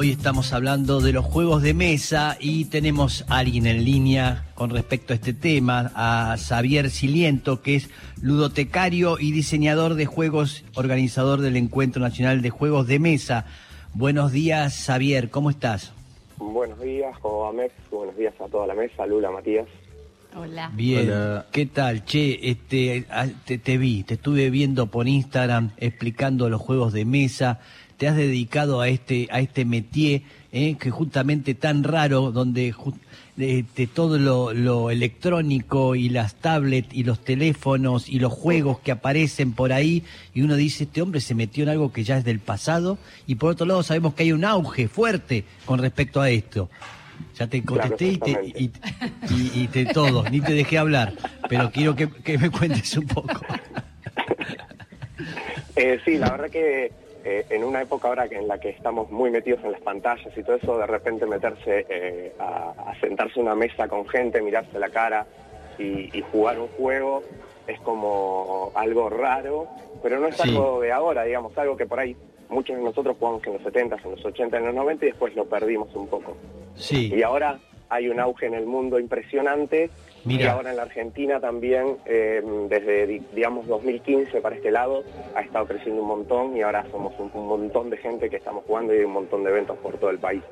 Hoy estamos hablando de los juegos de mesa y tenemos a alguien en línea con respecto a este tema, a Xavier Siliento, que es ludotecario y diseñador de juegos, organizador del Encuentro Nacional de Juegos de Mesa. Buenos días, Xavier, ¿cómo estás? Buenos días, Joamex, buenos días a toda la mesa, Lula, Matías. Hola. Bien, ¿qué tal? Che, este, ah, te, te vi, te estuve viendo por Instagram explicando los juegos de mesa te has dedicado a este a este métier eh, que justamente tan raro donde de, todo lo, lo, electrónico y las tablets y los teléfonos y los juegos que aparecen por ahí y uno dice este hombre se metió en algo que ya es del pasado y por otro lado sabemos que hay un auge fuerte con respecto a esto ya te contesté y, te, y, y, te todo, ni te dejé hablar, pero quiero que, que me cuentes un poco. Eh, sí, la verdad que eh, en una época ahora en la que estamos muy metidos en las pantallas y todo eso, de repente meterse eh, a, sentarse en una mesa con gente, mirarse la cara y, jugar un juego es como algo raro, pero no es algo de ahora, digamos, algo que por ahí muchos de nosotros jugamos en los 70, en los 80, en los 90 y después lo perdimos un poco. Sí. Y ahora hay un auge en el mundo impresionante y ahora en la Argentina también, eh, desde, digamos, 2015 para este lado, ha estado creciendo un montón y ahora somos un, montón de gente que estamos jugando y hay un montón de eventos por todo el país.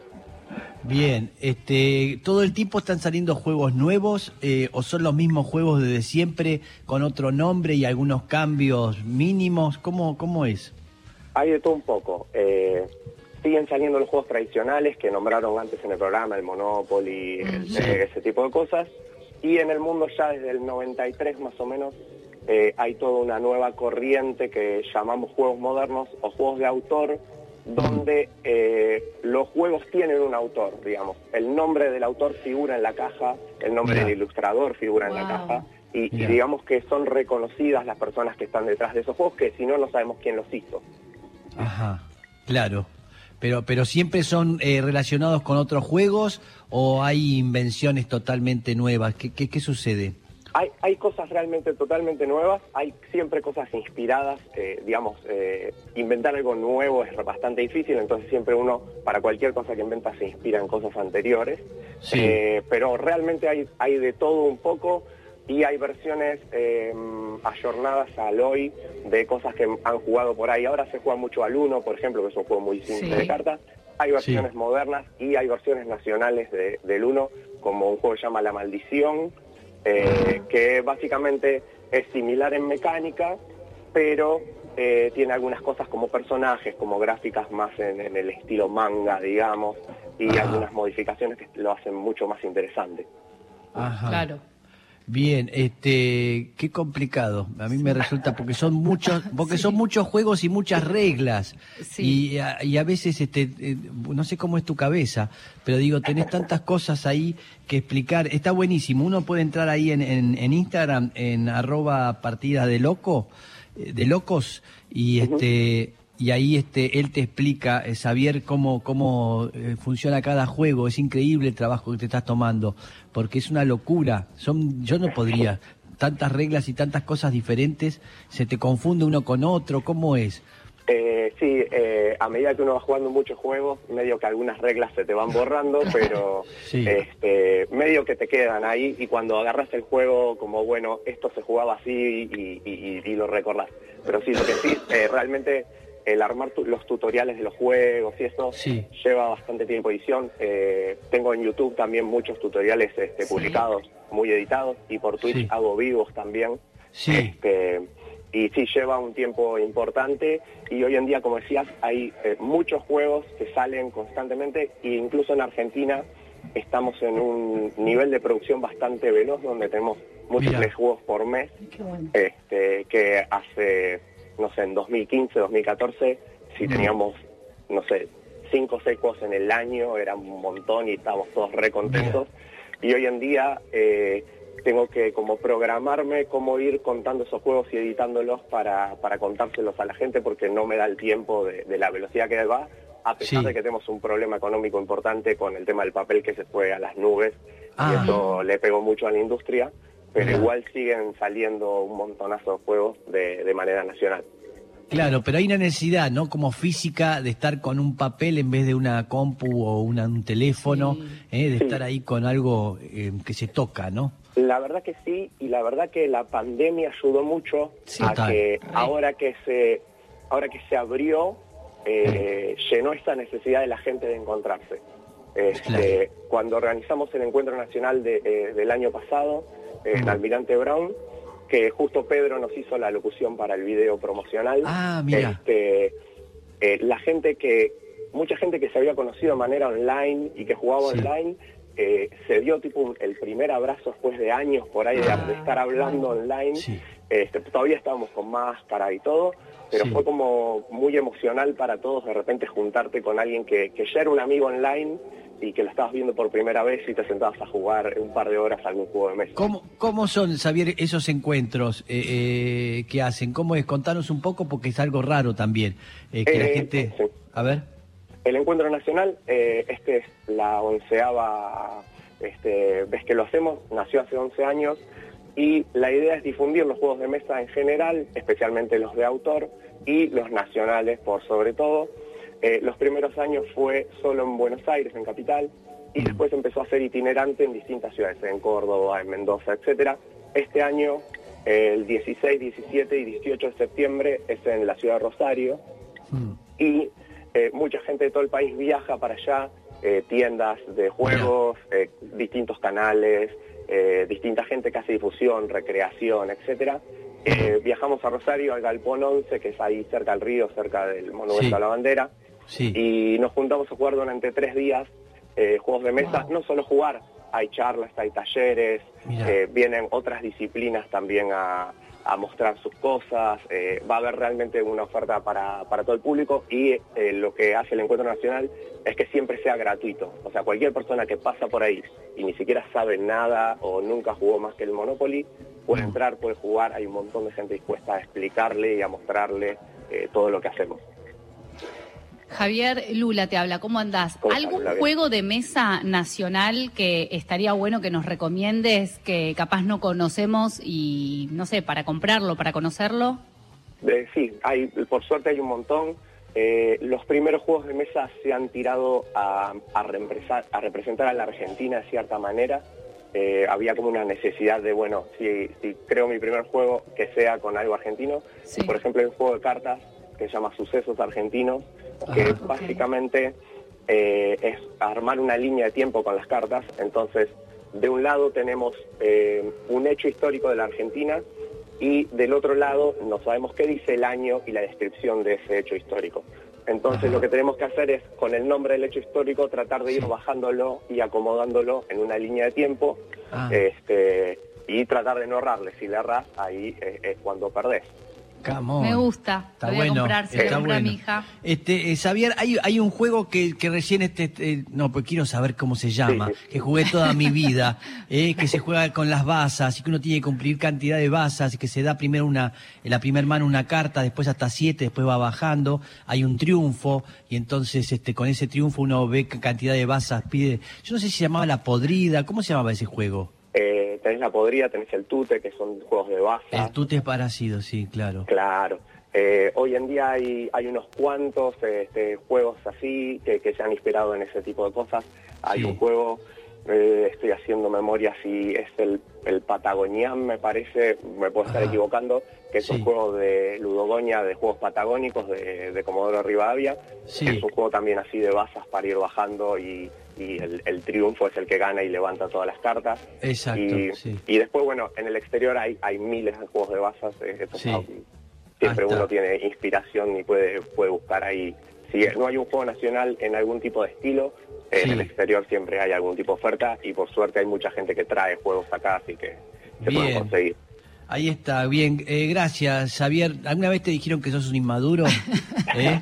Bien, este, ¿todo el tiempo están saliendo juegos nuevos eh, o son los mismos juegos desde siempre con otro nombre y algunos cambios mínimos? ¿Cómo, cómo es? Hay de todo un poco. Eh, siguen saliendo los juegos tradicionales que nombraron antes en el programa, el Monopoly, ese tipo de cosas. Y en el mundo ya desde el 93 más o menos eh, hay toda una nueva corriente que llamamos juegos modernos o juegos de autor, donde eh, los juegos tienen un autor, digamos. El nombre del autor figura en la caja, el nombre del ilustrador figura en la caja, y, digamos que son reconocidas las personas que están detrás de esos juegos, que si no, no sabemos quién los hizo. Ajá, claro. Pero, pero siempre son eh, relacionados con otros juegos o hay invenciones totalmente nuevas. ¿Qué, qué, sucede? Hay, hay, cosas realmente totalmente nuevas, hay siempre cosas inspiradas, eh, digamos, eh, inventar algo nuevo es bastante difícil, entonces siempre uno, para cualquier cosa que inventa, se inspira en cosas anteriores, pero realmente hay, hay de todo un poco, y hay versiones eh, ayornadas al hoy de cosas que han jugado por ahí. Ahora se juega mucho al Uno, por ejemplo, que es un juego muy simple de cartas. Hay versiones modernas y hay versiones nacionales del Uno, como un juego que se llama La Maldición, eh, que básicamente es similar en mecánica, pero eh, tiene algunas cosas como personajes, como gráficas más en, el estilo manga, digamos, y algunas modificaciones que lo hacen mucho más interesante. Ajá. Claro. Bien, este, qué complicado. A mí me resulta porque son muchos, porque son muchos juegos y muchas reglas. Y, a, y, a, veces, este, eh, no sé cómo es tu cabeza, pero digo, tenés tantas cosas ahí que explicar. Está buenísimo. Uno puede entrar ahí en, en, Instagram, en arroba partida de loco, eh, de locos, y este, y ahí este él te explica, eh, Xavier, cómo, cómo eh, funciona cada juego. Es increíble el trabajo que te estás tomando, porque es una locura. Son, yo no podría. Tantas reglas y tantas cosas diferentes, se te confunde uno con otro. ¿Cómo es? Eh, sí, eh, a medida que uno va jugando muchos juegos, medio que algunas reglas se te van borrando, pero este, medio que te quedan ahí y cuando agarras el juego como, bueno, esto se jugaba así y, lo recordás. Pero sí, lo que sí, realmente el armar los tutoriales de los juegos y eso lleva bastante tiempo de edición. Eh, tengo en YouTube también muchos tutoriales este, publicados, muy editados, y por Twitch hago vivos también. Este, y sí lleva un tiempo importante y hoy en día, como decías, hay eh, muchos juegos que salen constantemente e incluso en Argentina estamos en un nivel de producción bastante veloz donde tenemos muchos juegos por mes, este, que hace no sé, en 2015, 2014, si teníamos, no sé, cinco secos en el año, era un montón y estábamos todos re contentos. Y hoy en día eh, tengo que como programarme cómo ir contando esos juegos y editándolos para, para contárselos a la gente porque no me da el tiempo de, la velocidad que va, a pesar de que tenemos un problema económico importante con el tema del papel que se fue a las nubes y ah. eso le pegó mucho a la industria pero igual siguen saliendo un montonazo de juegos de, manera nacional. Claro, pero hay una necesidad, ¿no? Como física de estar con un papel en vez de una compu o un teléfono, ¿eh? de estar ahí con algo eh, que se toca, ¿no? La verdad que sí, y la verdad que la pandemia ayudó mucho a que ahora que se ahora que se abrió, eh, llenó esta necesidad de la gente de encontrarse. Este, cuando organizamos el encuentro nacional del año pasado Almirante Brown, que justo Pedro nos hizo la locución para el video promocional. Ah, mira. Este, eh, la gente que, mucha gente que se había conocido de manera online y que jugaba online, eh, se dio tipo el primer abrazo después de años por ahí de, ah, estar hablando online. Este, todavía estábamos con máscara y todo, pero fue como muy emocional para todos de repente juntarte con alguien que, que ya era un amigo online y que la estabas viendo por primera vez y te sentabas a jugar un par de horas algún juego de mesa. ¿Cómo, cómo son, Xavier, esos encuentros eh, eh, que hacen? ¿Cómo es? Contanos un poco porque es algo raro también. Eh, que la gente... A ver. El encuentro nacional, este es la onceava este, vez que lo hacemos, nació hace 11 años y la idea es difundir los juegos de mesa en general, especialmente los de autor y los nacionales por sobre todo eh, los primeros años fue solo en Buenos Aires, en Capital, y después empezó a ser itinerante en distintas ciudades, en Córdoba, en Mendoza, etc. Este año, el 16, 17 y 18 de septiembre, es en la ciudad de Rosario, mm. y eh, mucha gente de todo el país viaja para allá, eh, tiendas de juegos, distintos canales, distinta gente que hace difusión, recreación, etcétera. viajamos a Rosario, al Galpón 11, que es ahí cerca del río, cerca del Monumento a la Bandera, y nos juntamos a jugar durante tres días eh, juegos de mesa, no solo jugar, hay charlas, hay talleres, eh, vienen otras disciplinas también a, mostrar sus cosas, eh, va a haber realmente una oferta para, para todo el público y lo que hace el Encuentro Nacional es que siempre sea gratuito. O sea, cualquier persona que pasa por ahí y ni siquiera sabe nada o nunca jugó más que el Monopoly, puede entrar, puede jugar, hay un montón de gente dispuesta a explicarle y a mostrarle todo lo que hacemos. Javier Lula te habla, ¿cómo andás? ¿Algún juego de mesa nacional que estaría bueno que nos recomiendes, que capaz no conocemos y, no sé, para comprarlo, para conocerlo? Eh, sí, hay, por suerte hay un montón. Eh, los primeros juegos de mesa se han tirado a, a, representar a la Argentina de cierta manera. Eh, había como una necesidad de, bueno, si, creo mi primer juego, que sea con algo argentino. Por ejemplo, hay un juego de cartas que se llama Sucesos Argentinos, que básicamente eh, es armar una línea de tiempo con las cartas. Entonces, de un lado tenemos eh, un hecho histórico de la Argentina y del otro lado no sabemos qué dice el año y la descripción de ese hecho histórico. Entonces lo que tenemos que hacer es, con el nombre del hecho histórico, tratar de ir bajándolo y acomodándolo en una línea de tiempo ah. este, y tratar de no errarle. Si le erras, ahí es cuando perdés. Me gusta. Está bueno. A comprar, está bueno. mi hija. Este, eh, Xavier, hay, hay un juego que, que recién este, este, no, pues quiero saber cómo se llama, que jugué toda mi vida, eh, que se juega con las basas y que uno tiene que cumplir cantidad de basas y que se da primero una, en la primera mano una carta, después hasta siete, después va bajando, hay un triunfo y entonces este, con ese triunfo uno ve cantidad de basas, pide, yo no sé si se llamaba la podrida, ¿cómo se llamaba ese juego? Tenés la podrida, tenés el tute, que son juegos de base. El tute es parecido, sí, claro. Claro. Eh, hoy en día hay, hay unos cuantos este, juegos así que, se han inspirado en ese tipo de cosas. Hay un juego, eh, estoy haciendo memoria si es el, el Patagonian, me parece, me puedo estar equivocando, que es un juego de Ludogonia, de juegos patagónicos de, de Comodoro Rivadavia. Es un juego también así de basas para ir bajando y y el, triunfo es el que gana y levanta todas las cartas. Exacto. Y, y después, bueno, en el exterior hay, hay miles de juegos de bazas. Eh, siempre uno tiene inspiración y puede, puede buscar ahí. Si no hay un juego nacional en algún tipo de estilo, en el exterior siempre hay algún tipo de oferta y por suerte hay mucha gente que trae juegos acá, así que se pueden conseguir. Ahí está, bien. Eh, gracias, Xavier. ¿Alguna vez te dijeron que sos un inmaduro? ¿Eh?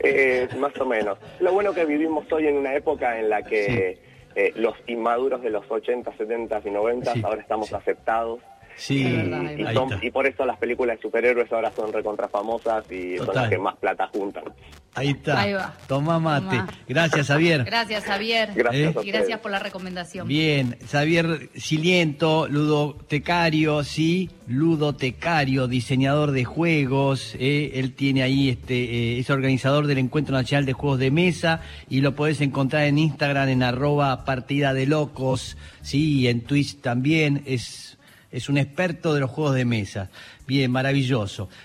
Eh, más o menos. Lo bueno que vivimos hoy en una época en la que eh, los inmaduros de los 80, 70 y 90 ahora estamos aceptados Sí, y, por eso las películas de superhéroes ahora son recontra famosas y son las que más plata juntan. Ahí está. Ahí va. Toma mate. Gracias, Javier. Gracias, Javier. Gracias, y gracias por la recomendación. Bien, Javier Siliento, ludotecario, sí, ludotecario, diseñador de juegos. Eh, él tiene ahí, este, eh, es organizador del Encuentro Nacional de Juegos de Mesa y lo podés encontrar en Instagram en arroba partida de locos, sí, en Twitch también. Es, es un experto de los juegos de mesa. Bien, maravilloso.